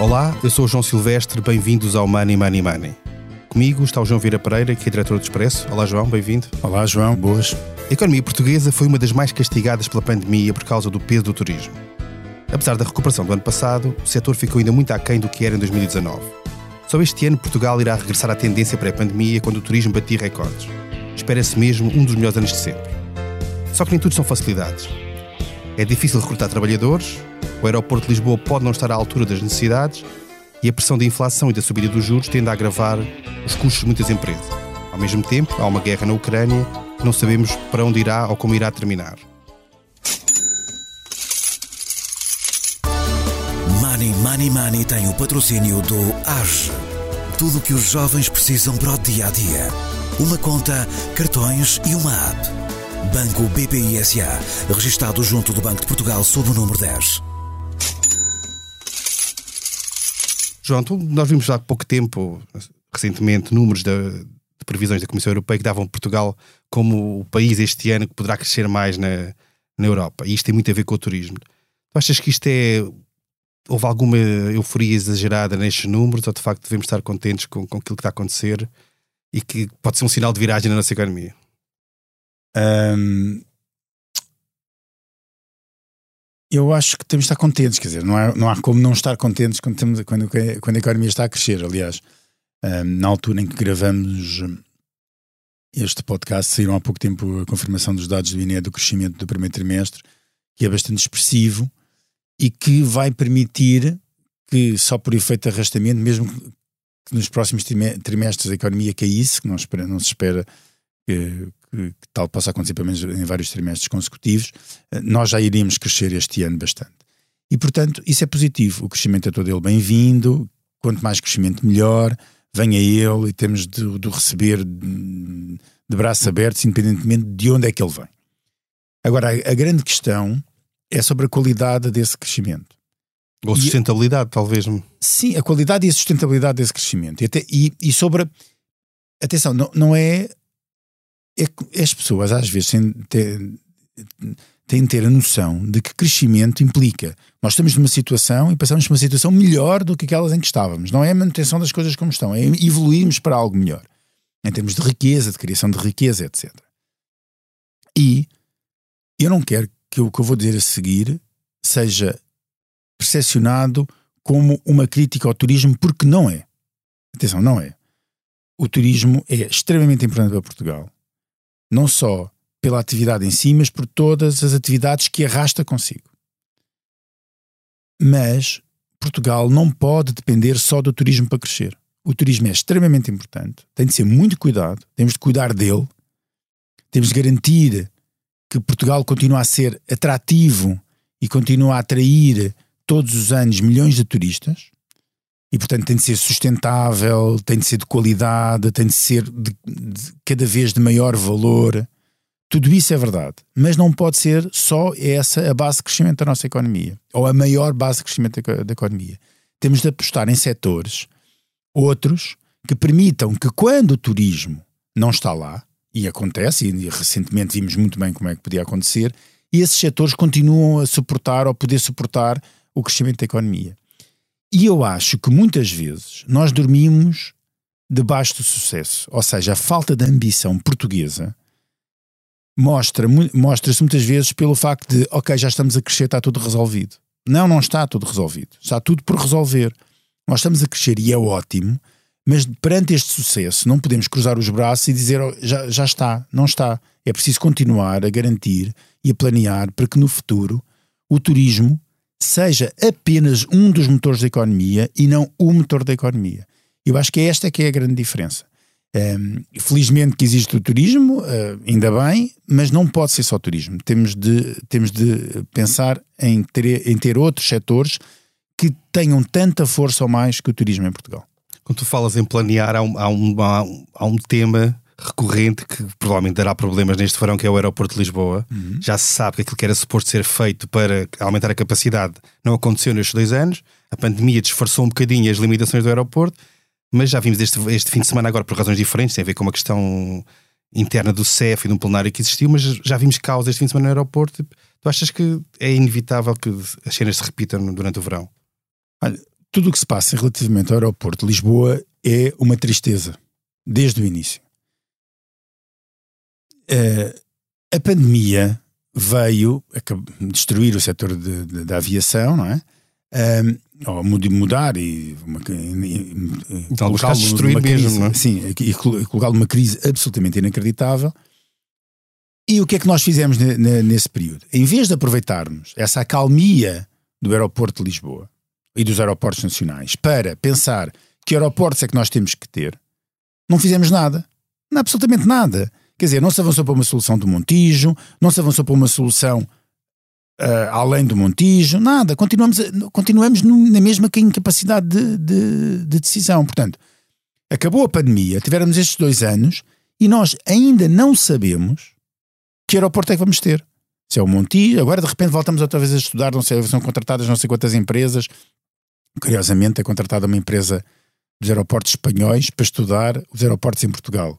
Olá, eu sou o João Silvestre, bem-vindos ao Money Money Money. Comigo está o João Vieira Pereira, que é diretor do Expresso. Olá, João, bem-vindo. Olá, João, boas. A economia portuguesa foi uma das mais castigadas pela pandemia por causa do peso do turismo. Apesar da recuperação do ano passado, o setor ficou ainda muito aquém do que era em 2019. Só este ano Portugal irá regressar à tendência pré-pandemia quando o turismo batia recordes. Espera-se mesmo um dos melhores anos de sempre. Só que nem tudo são facilidades. É difícil recrutar trabalhadores, o aeroporto de Lisboa pode não estar à altura das necessidades e a pressão da inflação e da subida dos juros tende a agravar os custos de muitas empresas. Ao mesmo tempo, há uma guerra na Ucrânia que não sabemos para onde irá ou como irá terminar. Money Money Money tem o patrocínio do AGE. Tudo o que os jovens precisam para o dia a dia. Uma conta, cartões e uma app. Banco BPI registado junto do Banco de Portugal sob o número 10. João, nós vimos há pouco tempo, recentemente, números de, de previsões da Comissão Europeia que davam Portugal como o país este ano que poderá crescer mais na, na Europa. E isto tem muito a ver com o turismo. Tu achas que isto é. Houve alguma euforia exagerada nestes números ou de facto devemos estar contentes com, com aquilo que está a acontecer e que pode ser um sinal de viragem na nossa economia? Um, eu acho que temos de estar contentes, quer dizer, não há, não há como não estar contentes quando, temos, quando, quando a economia está a crescer. Aliás, um, na altura em que gravamos este podcast, saíram há pouco tempo a confirmação dos dados do INE do crescimento do primeiro trimestre, que é bastante expressivo e que vai permitir que, só por efeito de arrastamento, mesmo que nos próximos trimestres a economia caísse, que não, espera, não se espera que, que, que, tal possa acontecer pelo menos em vários trimestres consecutivos, eh, nós já iríamos crescer este ano bastante. E, portanto, isso é positivo. O crescimento é todo ele bem-vindo, quanto mais crescimento, melhor. Venha ele e temos de, de receber de, de braços abertos, independentemente de onde é que ele vem. Agora, a, a grande questão é sobre a qualidade desse crescimento. Ou sustentabilidade, e, talvez. Sim, a qualidade e a sustentabilidade desse crescimento. E, até, e, e sobre. Atenção, não, não é é que as pessoas às vezes têm, têm, de ter a noção de que crescimento implica. Nós estamos numa situação e passamos por uma situação melhor do que aquelas em que estávamos. Não é a manutenção das coisas como estão, é evoluirmos para algo melhor. Em termos de riqueza, de criação de riqueza, etc. E eu não quero que o que eu vou dizer a seguir seja percepcionado como uma crítica ao turismo, porque não é. Atenção, não é. O turismo é extremamente importante para Portugal não só pela atividade em si, mas por todas as atividades que arrasta consigo. Mas Portugal não pode depender só do turismo para crescer. O turismo é extremamente importante, tem de ser muito cuidado, temos de cuidar dele, temos de garantir que Portugal continue a ser atrativo e continue a atrair todos os anos milhões de turistas e portanto tem de ser sustentável, tem de ser de qualidade, tem de ser de, de, cada vez de maior valor. Tudo isso é verdade, mas não pode ser só essa a base de crescimento da nossa economia, ou a maior base de crescimento da, da economia. Temos de apostar em setores, outros, que permitam que quando o turismo não está lá, e acontece, e recentemente vimos muito bem como é que podia acontecer, esses setores continuam a suportar ou poder suportar o crescimento da economia. E eu acho que muitas vezes nós dormimos debaixo do sucesso. Ou seja, a falta de ambição portuguesa mostra, mostra-se muitas vezes pelo facto de, ok, já estamos a crescer, está tudo resolvido. Não, não está tudo resolvido. Está tudo por resolver. Nós estamos a crescer e é ótimo, mas perante este sucesso não podemos cruzar os braços e dizer oh, já, já está. Não está. É preciso continuar a garantir e a planear para que no futuro o turismo seja apenas um dos motores da economia e não o motor da economia. Eu acho que esta é que é a grande diferença. Um, felizmente que existe o turismo, uh, ainda bem, mas não pode ser só turismo. Temos de, temos de pensar em ter, em ter outros setores que tenham tanta força ou mais que o turismo em Portugal. Quando tu falas em planear, um, há um, há um, há um tema recorrente que provavelmente dará problemas neste verão, que é o aeroporto de Lisboa. Uhum. Já se sabe que aquilo que era suposto ser feito para aumentar a capacidade não aconteceu nestes dois anos. A pandemia disfarçou um bocadinho as limitações do aeroporto, mas já vimos este, este fim de semana agora por razões diferentes, tem a ver com uma questão interna do CEF e de um plenário que existiu, mas já vimos causas este fim de semana no aeroporto. Tu achas que é inevitável que as cenas se repitam durante o verão? Olha, tudo o que se passa relativamente ao aeroporto de Lisboa é uma tristeza, desde o início. Uh, a pandemia veio destruir o setor de, de, da aviação, não é? Um, ou mudar e, uma, e colocá-lo destruir mesmo, crise, é? Sim, e colocá-lo numa crise absolutamente inacreditável. E o que é que nós fizemos nesse período? Em vez de aproveitarmos essa acalmia do aeroporto de Lisboa e dos aeroportos nacionais para pensar que aeroportos é que nós temos que ter, não fizemos nada. Não, absolutamente nada. Quer dizer, não se avançou para uma solução do Montijo, não se avançou para uma solução uh, além do Montijo, nada. Continuamos, continuamos na mesma incapacidade de, de, de decisão. Portanto, acabou a pandemia, tivemos estes dois anos e nós ainda não sabemos que aeroporto é que vamos ter. Se é o Montijo, agora de repente voltamos outra vez a estudar, não sei, são contratadas não sei quantas empresas. Curiosamente, é contratada uma empresa dos aeroportos espanhóis para estudar os aeroportos em Portugal.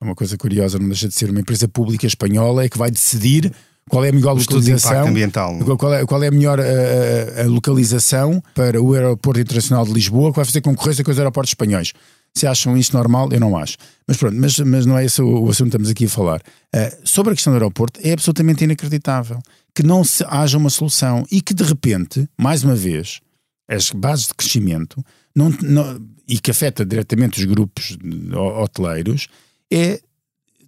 É uma coisa curiosa, não deixa de ser uma empresa pública espanhola é que vai decidir qual é a melhor localização ambiental. Qual é, qual é a melhor a, a, a, localização para o aeroporto internacional de Lisboa que vai fazer concorrência com os aeroportos espanhóis. Se acham isto normal, eu não acho. Mas pronto, mas, mas não é esse o, o assunto que estamos aqui a falar. Uh, sobre a questão do aeroporto, é absolutamente inacreditável que não se haja uma solução e que de repente, mais uma vez, as bases de crescimento não, não, e que afeta diretamente os grupos hoteleiros é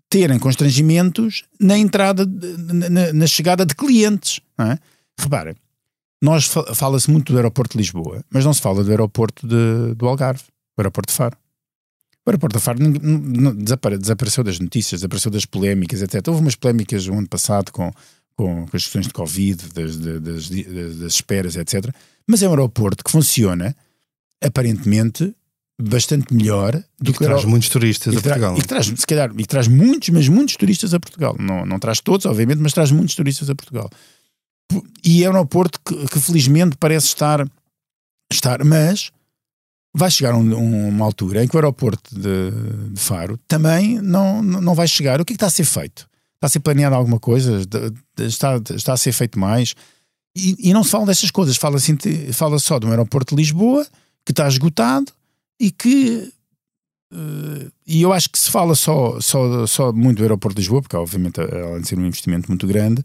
terem constrangimentos na entrada, na, na chegada de clientes. Não é? Repara, nós fala-se muito do aeroporto de Lisboa, mas não se fala do aeroporto de, do Algarve, o aeroporto de Faro. O aeroporto de Faro desapareceu das notícias, desapareceu das polémicas, etc. Houve umas polémicas o ano passado com, com as questões de Covid, das, das, das, das esperas, etc. Mas é um aeroporto que funciona, aparentemente, bastante melhor do e que, que traz muitos turistas a Portugal. E que traz, se calhar, e traz muitos, mas muitos turistas a Portugal. Não, não traz todos, obviamente, mas traz muitos turistas a Portugal. E é um aeroporto que, que felizmente parece estar, estar, mas vai chegar um, uma altura em que o aeroporto de, de, Faro também não, não vai chegar. O que, é que está a ser feito? Está a ser planeado alguma coisa? Está, está a ser feito mais? E, e não se fala dessas coisas. Fala, assim, fala só de um aeroporto de Lisboa que está esgotado e que uh, e eu acho que se fala só, só, só muito do aeroporto de Lisboa, porque obviamente além de ser um investimento muito grande,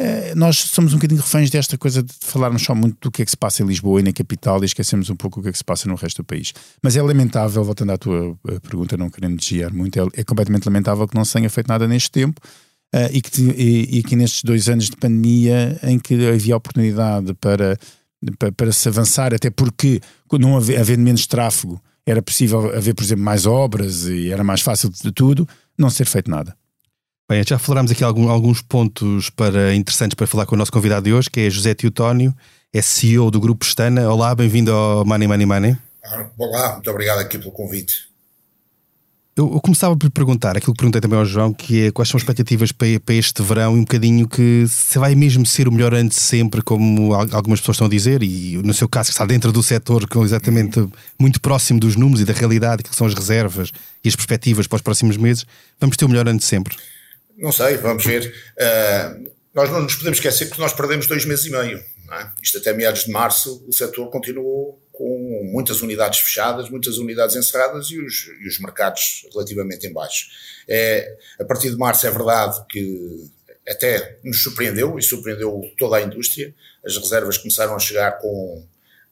uh, nós somos um bocadinho reféns desta coisa de falarmos só muito do que é que se passa em Lisboa e na capital e esquecemos um pouco o que é que se passa no resto do país. Mas é lamentável, voltando à tua eh, pergunta, não querendo desviar muito, é, é completamente lamentável que não se tenha feito nada neste tempo. Uh, e, que, e, e que nestes dois anos de pandemia em que havia oportunidade para para, para se avançar, até porque não havendo menos tráfego era possível haver, por exemplo, mais obras e era mais fácil de tudo, não ser feito nada. Bem, já falámos aqui algum, alguns pontos para, interessantes para falar com o nosso convidado de hoje, que é José Teotónio, é CEO do Grupo Estana. Olá, bem-vindo ao Money Money Money. Olá, muito obrigado aqui pelo convite. Eu, eu, começava por perguntar aquilo que perguntei também ao João, que é quais são as expectativas para, para este verão e um bocadinho que se vai mesmo ser o melhor ano de sempre, como algumas pessoas estão a dizer, e no seu caso que está dentro do setor, que é exatamente muito próximo dos números e da realidade, que são as reservas e as perspectivas para os próximos meses, vamos ter o melhor ano de sempre? Não sei, vamos ver. Uh, nós não nos podemos esquecer que nós perdemos dois meses e meio. É? Isto até meados de março, o setor continuou com muitas unidades fechadas, muitas unidades encerradas e os, e os mercados relativamente em baixo. É, a partir de março é verdade que até nos surpreendeu e surpreendeu toda a indústria. As reservas começaram a chegar com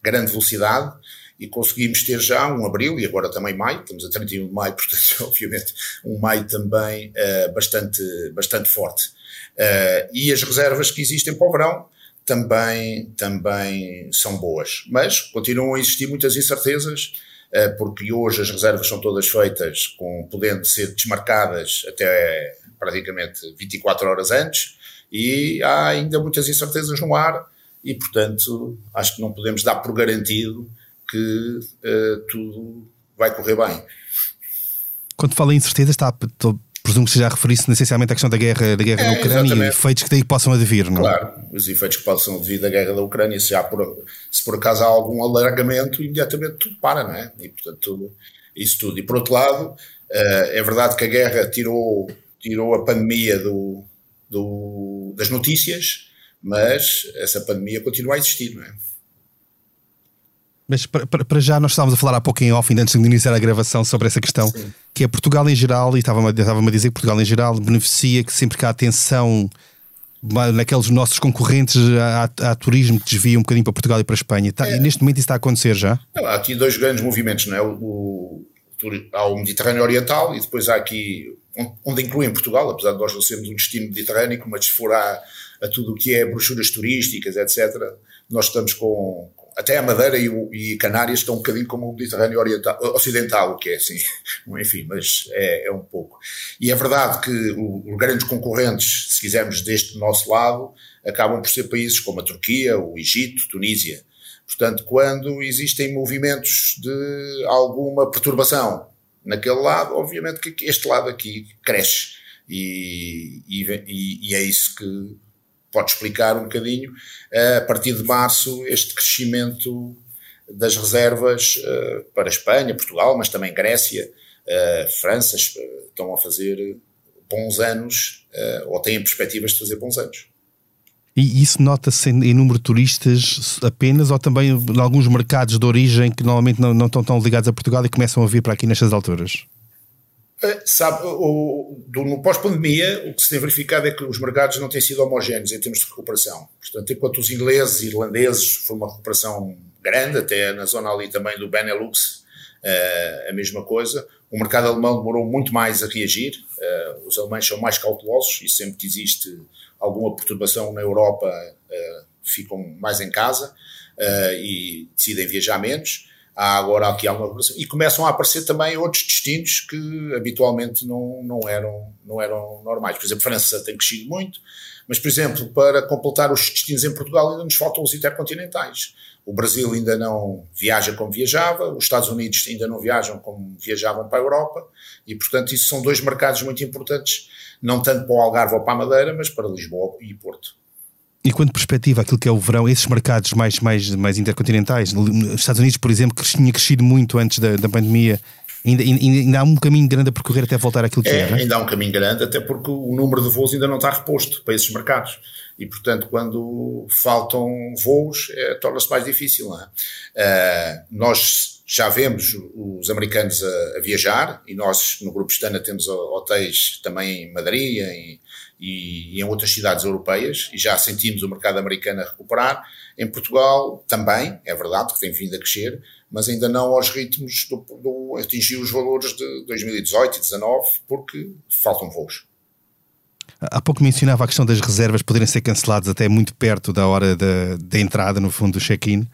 grande velocidade e conseguimos ter já um abril e agora também maio, estamos a 31 de maio, portanto, obviamente, um maio também uh, bastante, bastante forte. Uh, e as reservas que existem para o verão também, também são boas. Mas continuam a existir muitas incertezas, eh, porque hoje as reservas são todas feitas com podendo ser desmarcadas até praticamente 24 horas antes, e há ainda muitas incertezas no ar, e portanto acho que não podemos dar por garantido que uh, tudo vai correr bem. Quando fala em incerteza, está, presumo que já referisse essencialmente à questão da guerra, da guerra é, na Ucrânia exatamente. e efeitos que daí possam advir, não é? Claro, os efeitos que possam advir da guerra da Ucrânia, se, por, se por acaso há algum alargamento, imediatamente tudo para, não é? E portanto, tudo, isso tudo. E por outro lado, eh, é verdade que a guerra tirou, tirou a pandemia do, do, das notícias, mas essa pandemia continua a existir, não é? Mas para, já nós estávamos a falar há pouco em off, ainda antes de iniciar a gravação, sobre essa questão, Sim. que é Portugal em geral, e estava-me estava a dizer que Portugal em geral beneficia que sempre que há atenção naqueles nossos concorrentes há, há, turismo que desvia um bocadinho para Portugal e para a Espanha. Está, é. E neste momento isso está a acontecer já? há aqui dois grandes movimentos, não é? O, o, há o Mediterrâneo Oriental e depois há aqui, onde incluem Portugal, apesar de nós não sermos um destino mediterrâneo, mas se for a, a tudo o que é brochuras turísticas, etc., nós estamos com, até a Madeira e, o, e, Canárias estão um bocadinho como o Mediterrâneo Oriental, Ocidental, que é assim, enfim, mas é, é um pouco. E é verdade que os grandes concorrentes, se quisermos, deste nosso lado, acabam por ser países como a Turquia, o Egito, Tunísia. Portanto, quando existem movimentos de alguma perturbação naquele lado, obviamente que este lado aqui cresce. E, e, e é isso que pode explicar um bocadinho, eh, a partir de março, este crescimento das reservas eh, para Espanha, Portugal, mas também Grécia, eh, França, estão a fazer bons anos, ou têm perspectivas de fazer bons anos. E isso nota-se em número de turistas apenas ou também em alguns mercados de origem que normalmente não, não estão tão ligados a Portugal e começam a vir para aqui nestas alturas? Eh, sabe, o, do, no pós-pandemia, o que se tem verificado é que os mercados não têm sido homogéneos em termos de recuperação. Portanto, enquanto os ingleses e irlandeses foi uma recuperação grande, até na zona ali também do Benelux, uh, a mesma coisa. O mercado alemão demorou muito mais a reagir. Uh, os alemães são mais cautelosos e sempre que existe alguma perturbação na Europa, uh, ficam mais em casa e decidem viajar menos há agora aqui alguma e começam a aparecer também outros destinos que habitualmente não, não, eram, não eram normais. Por exemplo, França tem crescido muito, mas, por exemplo, para completar os destinos em Portugal ainda nos faltam os intercontinentais. O Brasil ainda não viaja como viajava, os Estados Unidos ainda não viajam como viajavam para a Europa, e, portanto, isso são dois mercados muito importantes, não tanto para o Algarve ou para a Madeira, mas para Lisboa e Porto. E quando perspectiva aquilo que é o verão, esses mercados mais, mais, mais intercontinentais, nos Estados Unidos, por exemplo, que tinha crescido muito antes da, da pandemia, ainda, ainda, ainda, há um caminho grande a percorrer até voltar àquilo que é, era? Ainda há um caminho grande, até porque o número de voos ainda não está reposto para esses mercados. E, portanto, quando faltam voos, é, torna-se mais difícil. É? Uh, nós já vemos os americanos a, a, viajar e nós, no Grupo Stana, temos hotéis também em Madrid, em e, em outras cidades europeias, e já sentimos o mercado americano a recuperar. Em Portugal também, é verdade que tem vindo a crescer, mas ainda não aos ritmos do, do atingir os valores de 2018 e 2019, porque faltam voos. Há pouco mencionava a questão das reservas poderem ser canceladas até muito perto da hora da, da entrada, no fundo, do check-in.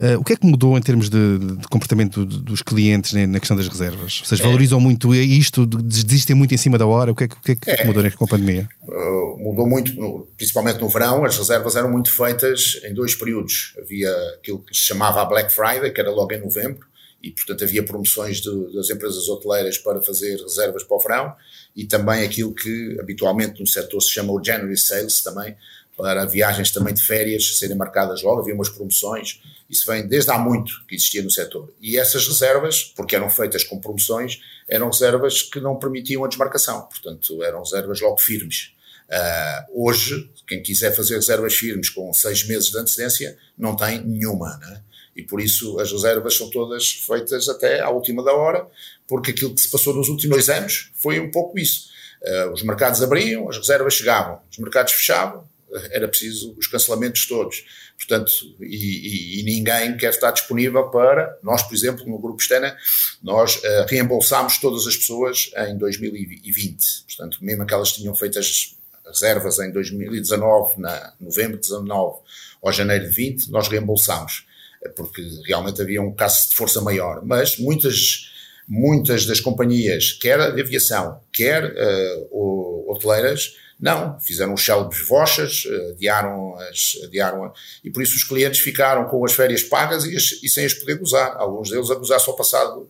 Uh, o que é que mudou em termos de, de comportamento dos clientes né, na questão das reservas? Vocês é. valorizam muito isto, desistem muito em cima da hora? O que é, o que, é que é. mudou com a pandemia? Uh, mudou muito, principalmente no verão, as reservas eram muito feitas em dois períodos. Havia aquilo que se chamava a Black Friday, que era logo em novembro, e portanto havia promoções de, das empresas hoteleiras para fazer reservas para o verão, e também aquilo que habitualmente no setor se chama o January Sales também, para viagens também de férias serem marcadas logo, havia umas promoções isso vem desde há muito que existia no setor. E essas reservas, porque eram feitas com promoções, eram reservas que não permitiam a desmarcação. Portanto, eram reservas logo firmes. Uh, hoje, quem quiser fazer reservas firmes com seis meses de antecedência, não tem nenhuma. Né? E por isso as reservas são todas feitas até à última da hora, porque aquilo que se passou nos últimos dois anos foi um pouco isso. Uh, os mercados abriam, as reservas chegavam, os mercados fechavam, era preciso os cancelamentos todos. Portanto, e, e, e, ninguém quer estar disponível para, nós, por exemplo, no Grupo Estena, nós uh, reembolsámos todas as pessoas em 2020. Portanto, mesmo aquelas que tinham feito as reservas em 2019, na novembro de 19 ou janeiro de 20, nós reembolsámos, eh, porque realmente havia um caso de força maior. Mas muitas, muitas das companhias, quer de aviação, quer uh, hoteleiras, não, fizeram os célebres vochas, eh, adiaram as, adiaram, e por isso os clientes ficaram com as férias pagas e, as, e sem as poder gozar. Alguns deles a gozar só passado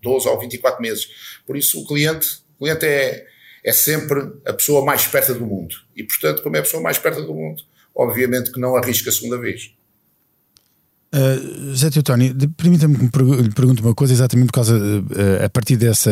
12 ou 24 meses. Por isso o cliente, o cliente é, é sempre a pessoa mais esperta do mundo. E portanto, como é a pessoa mais esperta do mundo, obviamente que não arrisca a segunda vez. Uh, José Teotónio, permita-me que lhe pergunte uma coisa exatamente por causa, uh, a partir dessa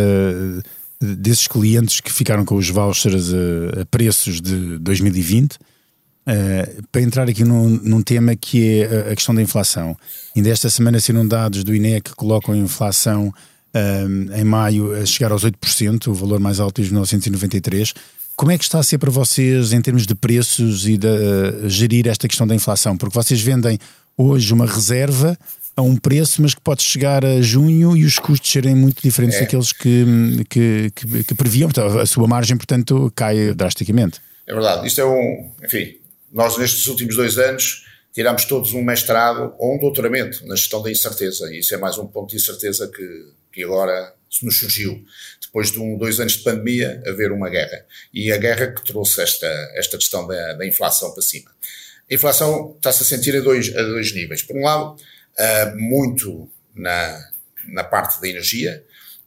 desses clientes que ficaram com os vouchers a, a preços de 2020. Uh, para entrar aqui num, num, tema que é a questão da inflação. Ainda esta semana saíram dados do INE que colocam a inflação um, em maio a chegar aos 8%, o valor mais alto desde 1993. Como é que está a ser para vocês em termos de preços e de uh, gerir esta questão da inflação? Porque vocês vendem hoje uma reserva a um preço, mas que pode chegar a junho e os custos serem muito diferentes é. daqueles que, que, que, que previam. A sua margem, portanto, cai drasticamente. É verdade. Isto é um. Enfim, nós, nestes últimos dois anos, tiramos todos um mestrado ou um doutoramento na gestão da incerteza. E isso é mais um ponto de incerteza que, que agora nos surgiu. Depois de um, dois anos de pandemia, haver uma guerra. E a guerra que trouxe esta, esta questão da, da inflação para cima. A inflação está-se a sentir a dois, a dois níveis. Por um lado, uh, muito na, na parte da energia.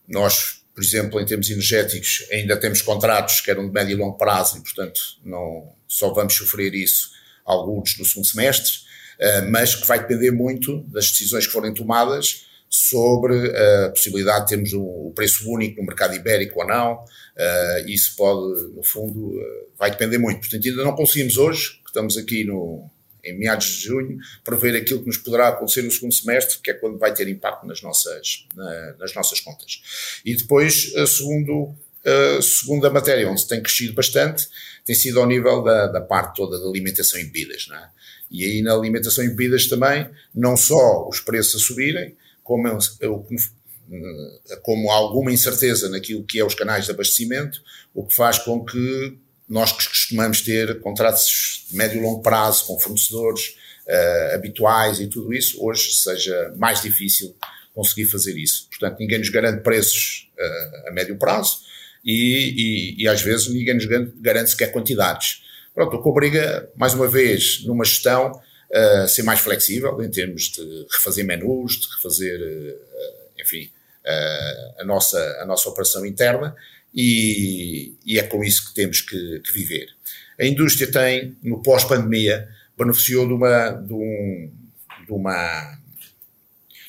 Nós, por exemplo, em termos energéticos, ainda temos contratos que eram de médio e longo prazo e, portanto, não, só vamos sofrer isso alguns no segundo semestre, uh, mas que vai depender muito das decisões que forem tomadas sobre a possibilidade de termos o preço único no mercado ibérico ou não. Isso pode, no fundo, vai depender muito. Portanto, ainda não conseguimos hoje, que estamos aqui no, em meados de junho, prever aquilo que nos poderá acontecer no segundo semestre, que é quando vai ter impacto nas nossas, na, nas nossas contas. E depois, segundo a segunda matéria, onde tem crescido bastante, tem sido ao nível da, da parte toda da alimentação e bebidas. Não é? E aí na alimentação e bebidas também, não só os preços a subirem, como, como alguma incerteza naquilo que é os canais de abastecimento, o que faz com que nós que costumamos ter contratos médio e longo prazo com fornecedores uh, habituais e tudo isso, hoje seja mais difícil conseguir fazer isso. Portanto, ninguém nos garante preços uh, a médio prazo e, e, e, às vezes ninguém nos garante sequer quantidades. Pronto, o que obriga, mais uma vez, numa gestão, uh, ser mais flexível em termos de refazer menus, de refazer, enfim, uh, a, nossa, a nossa operação interna e, e, é com isso que temos que, que viver. A indústria tem, no pós-pandemia, beneficiou de uma, de, um, de, uma,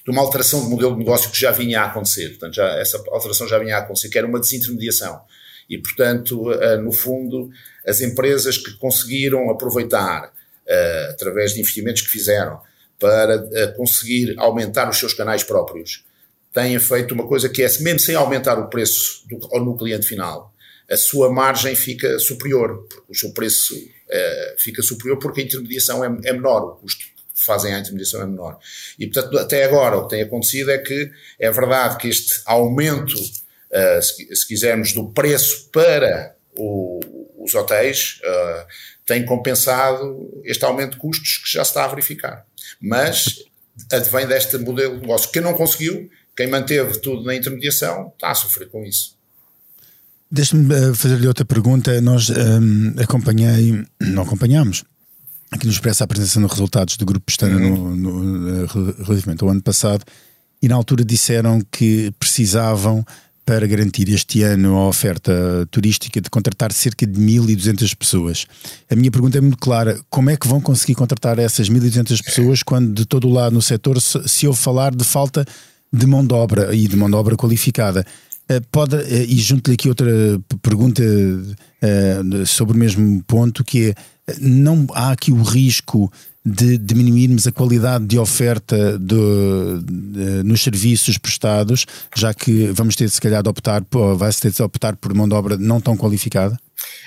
de uma alteração de modelo de negócio que já vinha a acontecer. Portanto, já, essa alteração já vinha a acontecer, que era uma desintermediação. E, portanto, no fundo, as empresas que conseguiram aproveitar uh, através de investimentos que fizeram, para uh, conseguir aumentar os seus canais próprios, têm feito uma coisa que é, mesmo sem aumentar o preço do, no cliente final, a sua margem fica superior, o seu preço uh, fica superior porque a intermediação é, é menor, o custo que fazem a intermediação é menor. E, portanto, até agora o que tem acontecido é que é verdade que este aumento, uh, se, se, quisermos, do preço para o, os hotéis uh, tem compensado este aumento de custos que já se está a verificar. Mas advém deste modelo de negócio. Quem não conseguiu, quem manteve tudo na intermediação, está a sofrer com isso. Deixe-me eh, fazer-lhe outra pergunta. Nós um, ehm, acompanhei, não acompanhamos, aqui no Expresso a apresentação de resultados do Grupo Pestana uhum. no, no, eh, relativamente ao ano passado, e na altura disseram que precisavam para garantir este ano a oferta turística de contratar cerca de 1.200 pessoas. A minha pergunta é muito clara: como é que vão conseguir contratar essas 1.200 pessoas quando de todo o lado no setor se ouve falar de falta de mão de obra e de mão de obra qualificada? Eh, pode, eh, e junto-lhe aqui outra pergunta uh, sobre o mesmo ponto, que é, não há aqui o risco de diminuirmos a qualidade de oferta de, de, nos serviços prestados, já que vamos ter se calhar de optar, vai-se ter de optar por mão de obra não tão qualificada?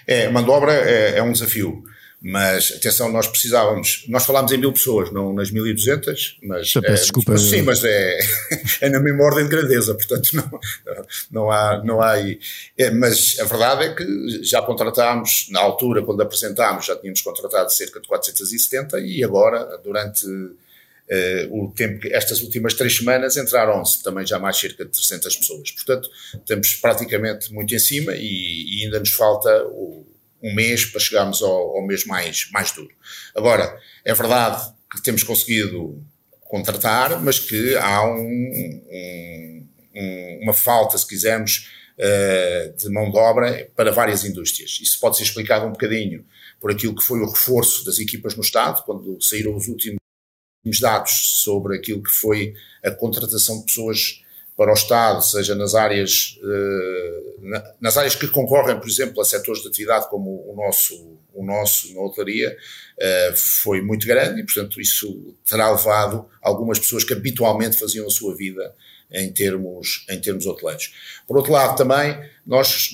É, mão de obra é, é um desafio. Mas, atenção, nós precisávamos, nós falámos em mil pessoas, não nas mil e duzentas, mas... Já peço é, desculpa. Sim, mas é, é na mesma ordem de grandeza, portanto não, não há... Não há é, mas a verdade é que já contratámos, na altura, quando apresentámos, já tínhamos contratado cerca de 470 e agora, durante uh, o tempo, estas últimas três semanas, entraram-se também já mais cerca de 300 pessoas. Portanto, estamos praticamente muito em cima e, e ainda nos falta o um mês para chegarmos ao, ao mês mais, mais duro. Agora, é verdade que temos conseguido contratar, mas que há um, um, uma falta, se quisermos, uh, de mão de obra para várias indústrias. Isso pode ser explicado um bocadinho por aquilo que foi o reforço das equipas no Estado, quando saíram os últimos dados sobre aquilo que foi a contratação de pessoas para o Estado, seja nas áreas, uh, nas áreas que concorrem, por exemplo, a setores de atividade como o nosso, o nosso na hotelaria, uh, foi muito grande e, portanto, isso terá levado algumas pessoas que habitualmente faziam a sua vida em termos, em termos hoteleiros. Por outro lado, também, nós,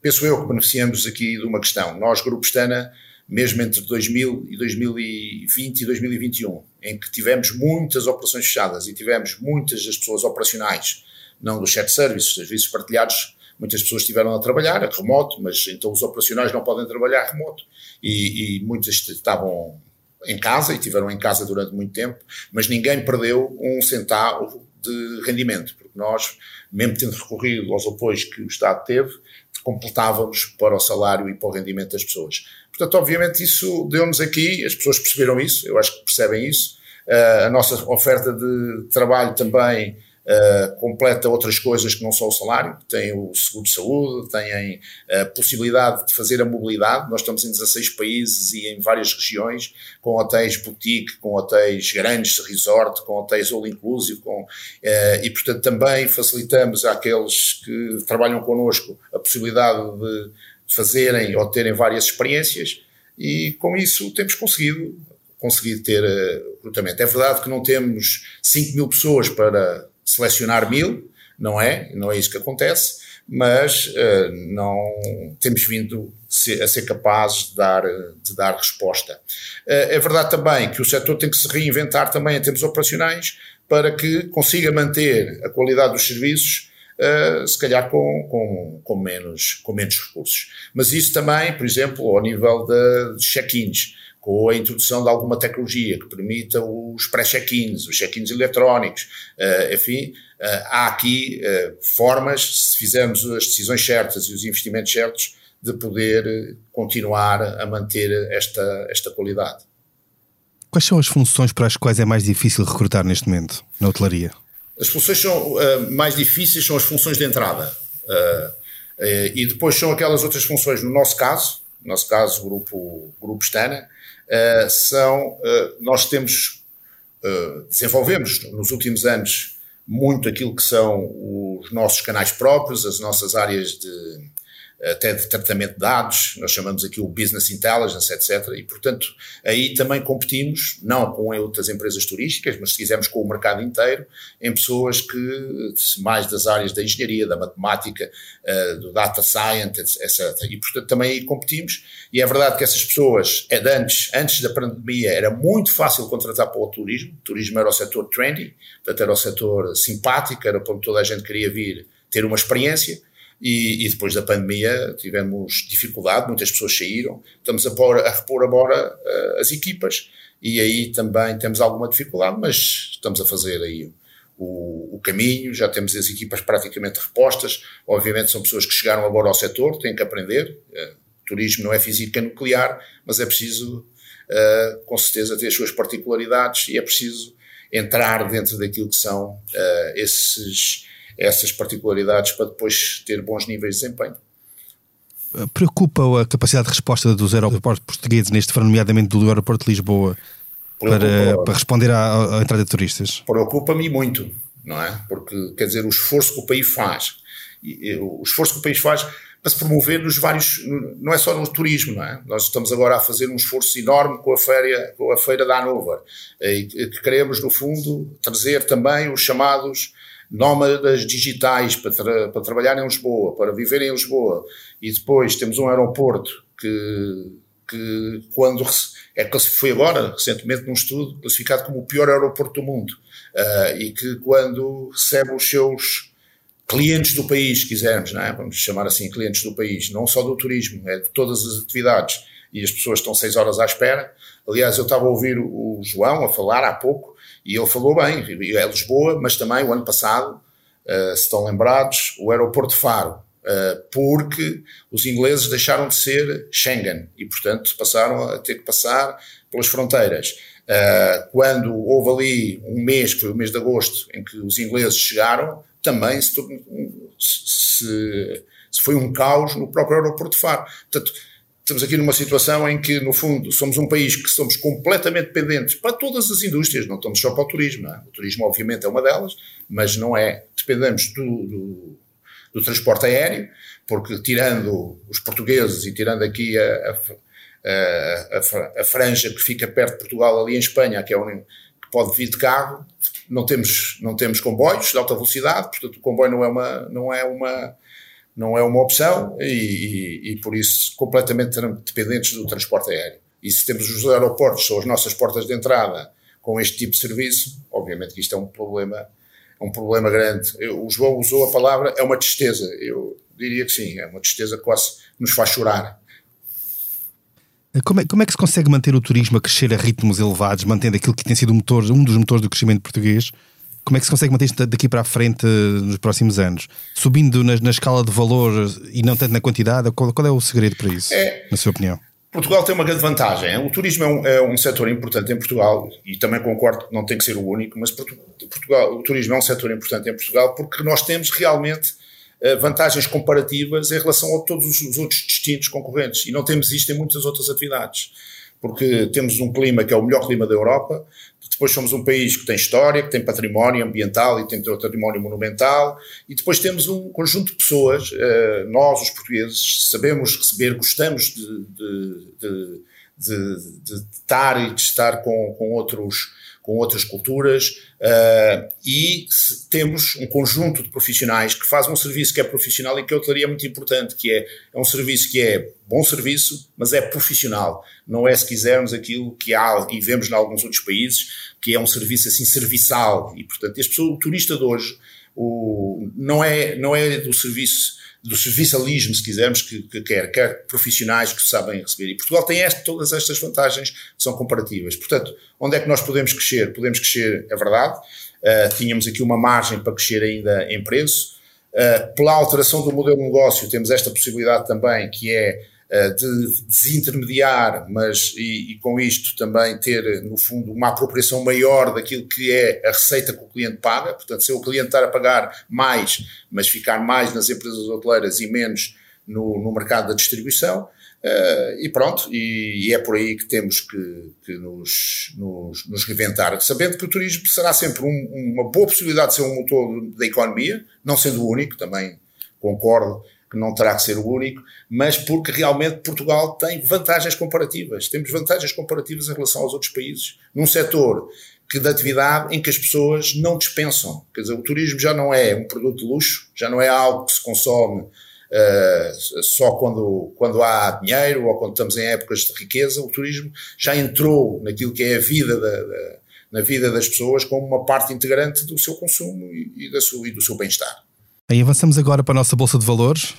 penso eu que beneficiamos aqui de uma questão. Nós, Grupo Stana, mesmo entre 2000 e 2020 e 2021, em que tivemos muitas operações fechadas e tivemos muitas das pessoas operacionais, não dos chat services, serviços partilhados, muitas pessoas estiveram a trabalhar a remoto, mas então os operacionais não podem trabalhar remoto e, e muitas estavam em casa e tiveram em casa durante muito tempo, mas ninguém perdeu um centavo de rendimento, porque nós, mesmo tendo recorrido aos apoios que o Estado teve, completávamos para o salário e para o rendimento das pessoas. Portanto, obviamente, isso deu-nos aqui, as pessoas perceberam isso, eu acho que percebem isso. Uh, a nossa oferta de trabalho também uh, completa outras coisas que não só o salário, tem o seguro de saúde, tem a possibilidade de fazer a mobilidade. Nós estamos em 16 países e em várias regiões, com hotéis boutique, com hotéis grandes, resort, com hotéis all inclusive, com, uh, e portanto também facilitamos àqueles que trabalham connosco a possibilidade de fazerem ou terem várias experiências e com isso temos conseguido conseguido ter uh, recrutamento. É verdade que não temos 5 mil pessoas para selecionar mil, não é? Não é isso que acontece, mas uh, não temos vindo a ser capazes de dar, de dar resposta. Uh, é verdade também que o setor tem que se reinventar também em termos operacionais para que consiga manter a qualidade dos serviços Uh, se calhar com, com, com, menos, com menos recursos. Mas isso também, por exemplo, ao nível de check-ins com a introdução de alguma tecnologia que permita os pré-check-ins, os check-ins eletrónicos, uh, enfim, uh, há aqui formas, se fizermos as decisões certas e os investimentos certos, de poder continuar a manter esta, esta qualidade. Quais são as funções para as quais é mais difícil recrutar neste momento na hotelaria? As funções são, mais difíceis são as funções de entrada. e depois são aquelas outras funções, no nosso caso, no nosso caso, grupo, grupo Stana, uh, são, uh, nós temos, uh, desenvolvemos nos últimos anos muito aquilo que são os nossos canais próprios, as nossas áreas de até de tratamento de dados, nós chamamos aqui o business intelligence, etc. E, portanto, aí também competimos, não com outras empresas turísticas, mas se quisermos com o mercado inteiro, em pessoas que, mais das áreas da engenharia, da matemática, uh, do data science, etc. E, portanto, também aí competimos. E é verdade que essas pessoas, é de antes, antes da pandemia, era muito fácil contratar para o turismo. O turismo era o setor trendy, portanto, era o setor simpático, era para onde toda a gente queria vir ter uma experiência e, e, depois da pandemia tivemos dificuldade, muitas pessoas saíram, estamos a, pôr, a repor agora uh, as equipas e aí também temos alguma dificuldade, mas estamos a fazer aí o, o, caminho, já temos as equipas praticamente repostas, obviamente são pessoas que chegaram agora ao setor, têm que aprender, uh, turismo não é física nuclear, mas é preciso uh, com certeza ter as suas particularidades e é preciso entrar dentro daquilo que são esses essas particularidades para depois ter bons níveis de desempenho. Preocupa a capacidade de resposta dos aeroportos portugueses, neste foro, nomeadamente do aeroporto de Lisboa, para, para, responder à, à, entrada de turistas? Preocupa-me muito, não é? Porque, quer dizer, o esforço que o país faz, o esforço que o país faz para se promover nos vários, não é só no turismo, não é? Nós estamos agora a fazer um esforço enorme com a feira, com a feira da Hanover, e que queremos, no fundo, trazer também os chamados nómadas digitais para, tra para trabalhar em Lisboa, para viver em Lisboa. E depois temos um aeroporto que, que quando é que foi agora, recentemente, num estudo, classificado como o pior aeroporto do mundo. Uh, e que quando recebe os seus clientes do país, se quisermos, não é? vamos chamar assim, clientes do país, não só do turismo, é de todas as atividades, e as pessoas estão seis horas à espera. Aliás, eu estava a ouvir o João a falar há pouco, e ele falou bem, é Lisboa, mas também o ano passado, uh, se estão lembrados, o aeroporto Faro, uh, porque os ingleses deixaram de ser Schengen e, portanto, passaram a ter que passar pelas fronteiras. Uh, quando houve ali um mês, que foi o mês de agosto, em que os ingleses chegaram, também se, se, se foi um caos no próprio aeroporto de Faro. Portanto, estamos aqui numa situação em que, no fundo, somos um país que somos completamente dependentes para todas as indústrias, não estamos só para o turismo. É? O turismo, obviamente, é uma delas, mas não é. Dependemos do, do, do transporte aéreo, porque tirando os portugueses e tirando aqui a, a, a, a, franja que fica perto de Portugal, ali em Espanha, que é onde que pode vir de carro, não temos, não temos comboios de alta velocidade, portanto o comboio não é uma, não é uma, não é uma opção e, e, e por isso completamente dependentes do transporte aéreo. E se temos os aeroportos, são as nossas portas de entrada com este tipo de serviço, obviamente que isto é um problema, é um problema grande. Eu, o João usou a palavra, é uma tristeza. Eu diria que sim, é uma tristeza que quase nos faz chorar. Como é, como é que se consegue manter o turismo a crescer a ritmos elevados, mantendo aquilo que tem sido motor, um dos motores do crescimento português? Como é que se consegue manter isto daqui para a frente nos próximos anos? Subindo na, na escala de valor e não tanto na quantidade, qual, qual é o segredo para isso, é, na sua opinião? Portugal tem uma grande vantagem. O turismo é um, é um, setor importante em Portugal e também concordo que não tem que ser o único, mas Portugal, o turismo é um setor importante em Portugal porque nós temos realmente eh, vantagens comparativas em relação a todos os outros distintos concorrentes. E não temos isto em muitas outras atividades. Porque temos um clima que é o melhor clima da Europa, depois somos um país que tem história, que tem património ambiental e tem património monumental, e depois temos um conjunto de pessoas, eh, nós, os portugueses, sabemos receber, gostamos de, de, de, de, estar e de estar com, com outros com outras culturas uh, e temos um conjunto de profissionais que fazem um serviço que é profissional e que a hotelaria é muito importante, que é, é um serviço que é bom serviço, mas é profissional. Não é, se quisermos, aquilo que há e vemos em alguns outros países, que é um serviço assim serviçal. E, portanto, pessoas, o turista de hoje o, não, é, não é do serviço do serviçalismo, se quisermos, que, que, quer, quer profissionais que sabem receber. E Portugal tem este, todas estas vantagens que são comparativas. Portanto, onde é que nós podemos crescer? Podemos crescer, é verdade, uh, tínhamos aqui uma margem para crescer ainda em preço. Uh, pela alteração do modelo de negócio, temos esta possibilidade também, que é de desintermediar, mas e, e, com isto também ter, no fundo, uma apropriação maior daquilo que é a receita que o cliente paga. Portanto, se o cliente estar a pagar mais, mas ficar mais nas empresas hoteleiras e menos no, no mercado da distribuição. Uh, e pronto, e, e, é por aí que temos que, que nos, nos, nos, reinventar, sabendo que o turismo será sempre um, uma boa possibilidade de ser um motor da economia, não sendo o único, também concordo que não terá que ser o único, mas porque realmente Portugal tem vantagens comparativas. Temos vantagens comparativas em relação aos outros países, num setor que de atividade em que as pessoas não dispensam. Quer dizer, o turismo já não é um produto de luxo, já não é algo que se consome uh, só quando, quando há dinheiro ou quando estamos em épocas de riqueza. O turismo já entrou naquilo que é a vida da, da, na vida das pessoas como uma parte integrante do seu consumo e, e, da sua, e do seu bem-estar. Aí avançamos agora para a nossa Bolsa de Valores.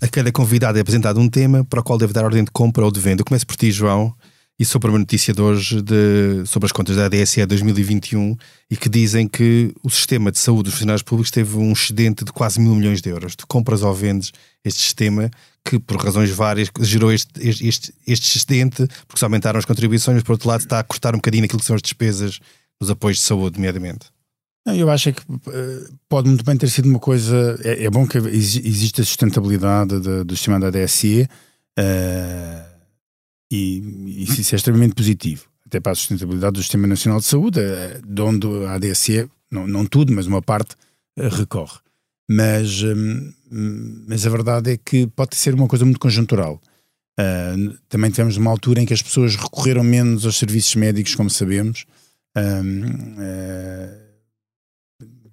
A cada convidado é apresentado um tema para o qual deve dar ordem de compra ou de venda. Eu começo por ti, João, e sobre uma notícia de hoje de, sobre as contas da ADSE 2021 e que dizem que o sistema de saúde dos funcionários públicos teve um excedente de quase mil milhões de euros. Tu compras ou vendes este sistema que, por razões várias, gerou este, este, este excedente, porque se aumentaram as contribuições, mas por outro lado está a custar um bocadinho aquilo que são as despesas nos apoios de saúde, nomeadamente. Eu acho que eh, pode muito bem ter sido uma coisa. É, é bom que exista a sustentabilidade de, do sistema da DSE uh, eh, e, isso é extremamente positivo, até para a sustentabilidade do Sistema Nacional de Saúde, uh, de onde a ADSE, não, não tudo, mas uma parte, recorre. Mas, mas a verdade é que pode ser uma coisa muito conjuntural. também tivemos uma altura em que as pessoas recorreram menos aos serviços médicos, como sabemos.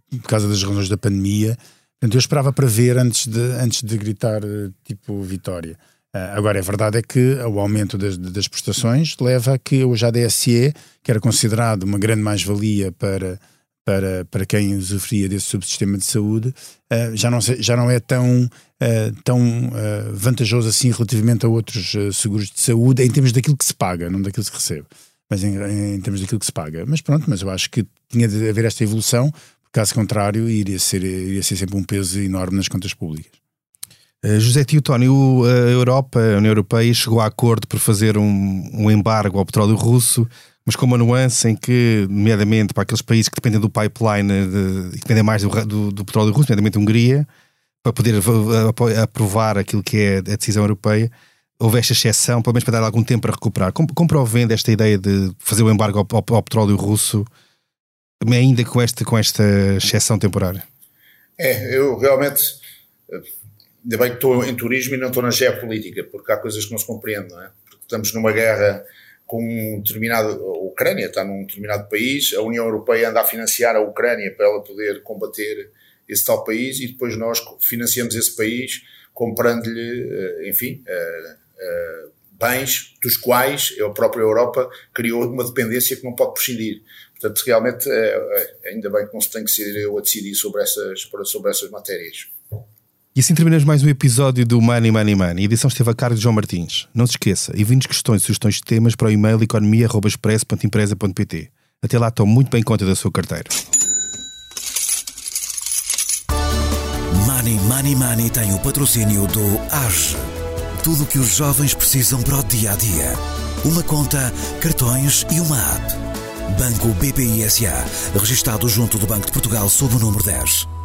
Por causa das razões da pandemia. Portanto, eu esperava para ver antes de, antes de gritar tipo vitória. Uh, agora, a verdade é que o aumento das, das prestações leva a que hoje a DSE, que era considerado uma grande mais-valia para, para, para quem usufruía desse subsistema de saúde, uh, já, não, já não é tão, uh, tão vantajoso assim relativamente a outros seguros de saúde em termos daquilo que se paga, não daquilo que se recebe, mas em, em termos daquilo que se paga. Mas pronto, mas eu acho que tinha de haver esta evolução, Caso contrário, iria ser, iria ser sempre um peso enorme nas contas públicas. Uh, José Teutónio, a Europa, a União Europeia, chegou a acordo por fazer um, um embargo ao petróleo russo, mas com uma nuance em que, nomeadamente para aqueles países que dependem do pipeline de, e dependem mais do, do, do, petróleo russo, nomeadamente a Hungria, para poder aprovar aquilo que é a decisão europeia, houve esta exceção, pelo menos para dar algum tempo para recuperar. Comprovendo esta ideia de fazer o embargo ao, ao, ao petróleo russo, ainda com esta, com esta exceção temporária? É, eu realmente ainda bem que estou em turismo e não estou na geopolítica, porque há coisas que não se compreendem, não é? Porque estamos numa guerra com um determinado. A Ucrânia está num determinado país, a União Europeia anda a financiar a Ucrânia para ela poder combater esse tal país e depois nós financiamos esse país comprando-lhe, eh, enfim, eh, eh, bens dos quais a própria Europa criou uma dependência que não pode prescindir. Portanto, realmente, ainda bem que não se tem que ser eu a decidir sobre essas, sobre essas matérias. E assim terminamos mais um episódio do Money Money Money. A edição esteve a cargo de João Martins. Não se esqueça, envie-nos questões e sugestões de temas para o e-mail economia.express.empresa.pt. Até lá, tome muito bem conta da sua carteira. Money Money Money tem o patrocínio do AGE. Tudo o que os jovens precisam para o dia a dia. Uma conta, cartões e uma app. Banco BPI SA, registado junto do Banco de Portugal sob o número 10.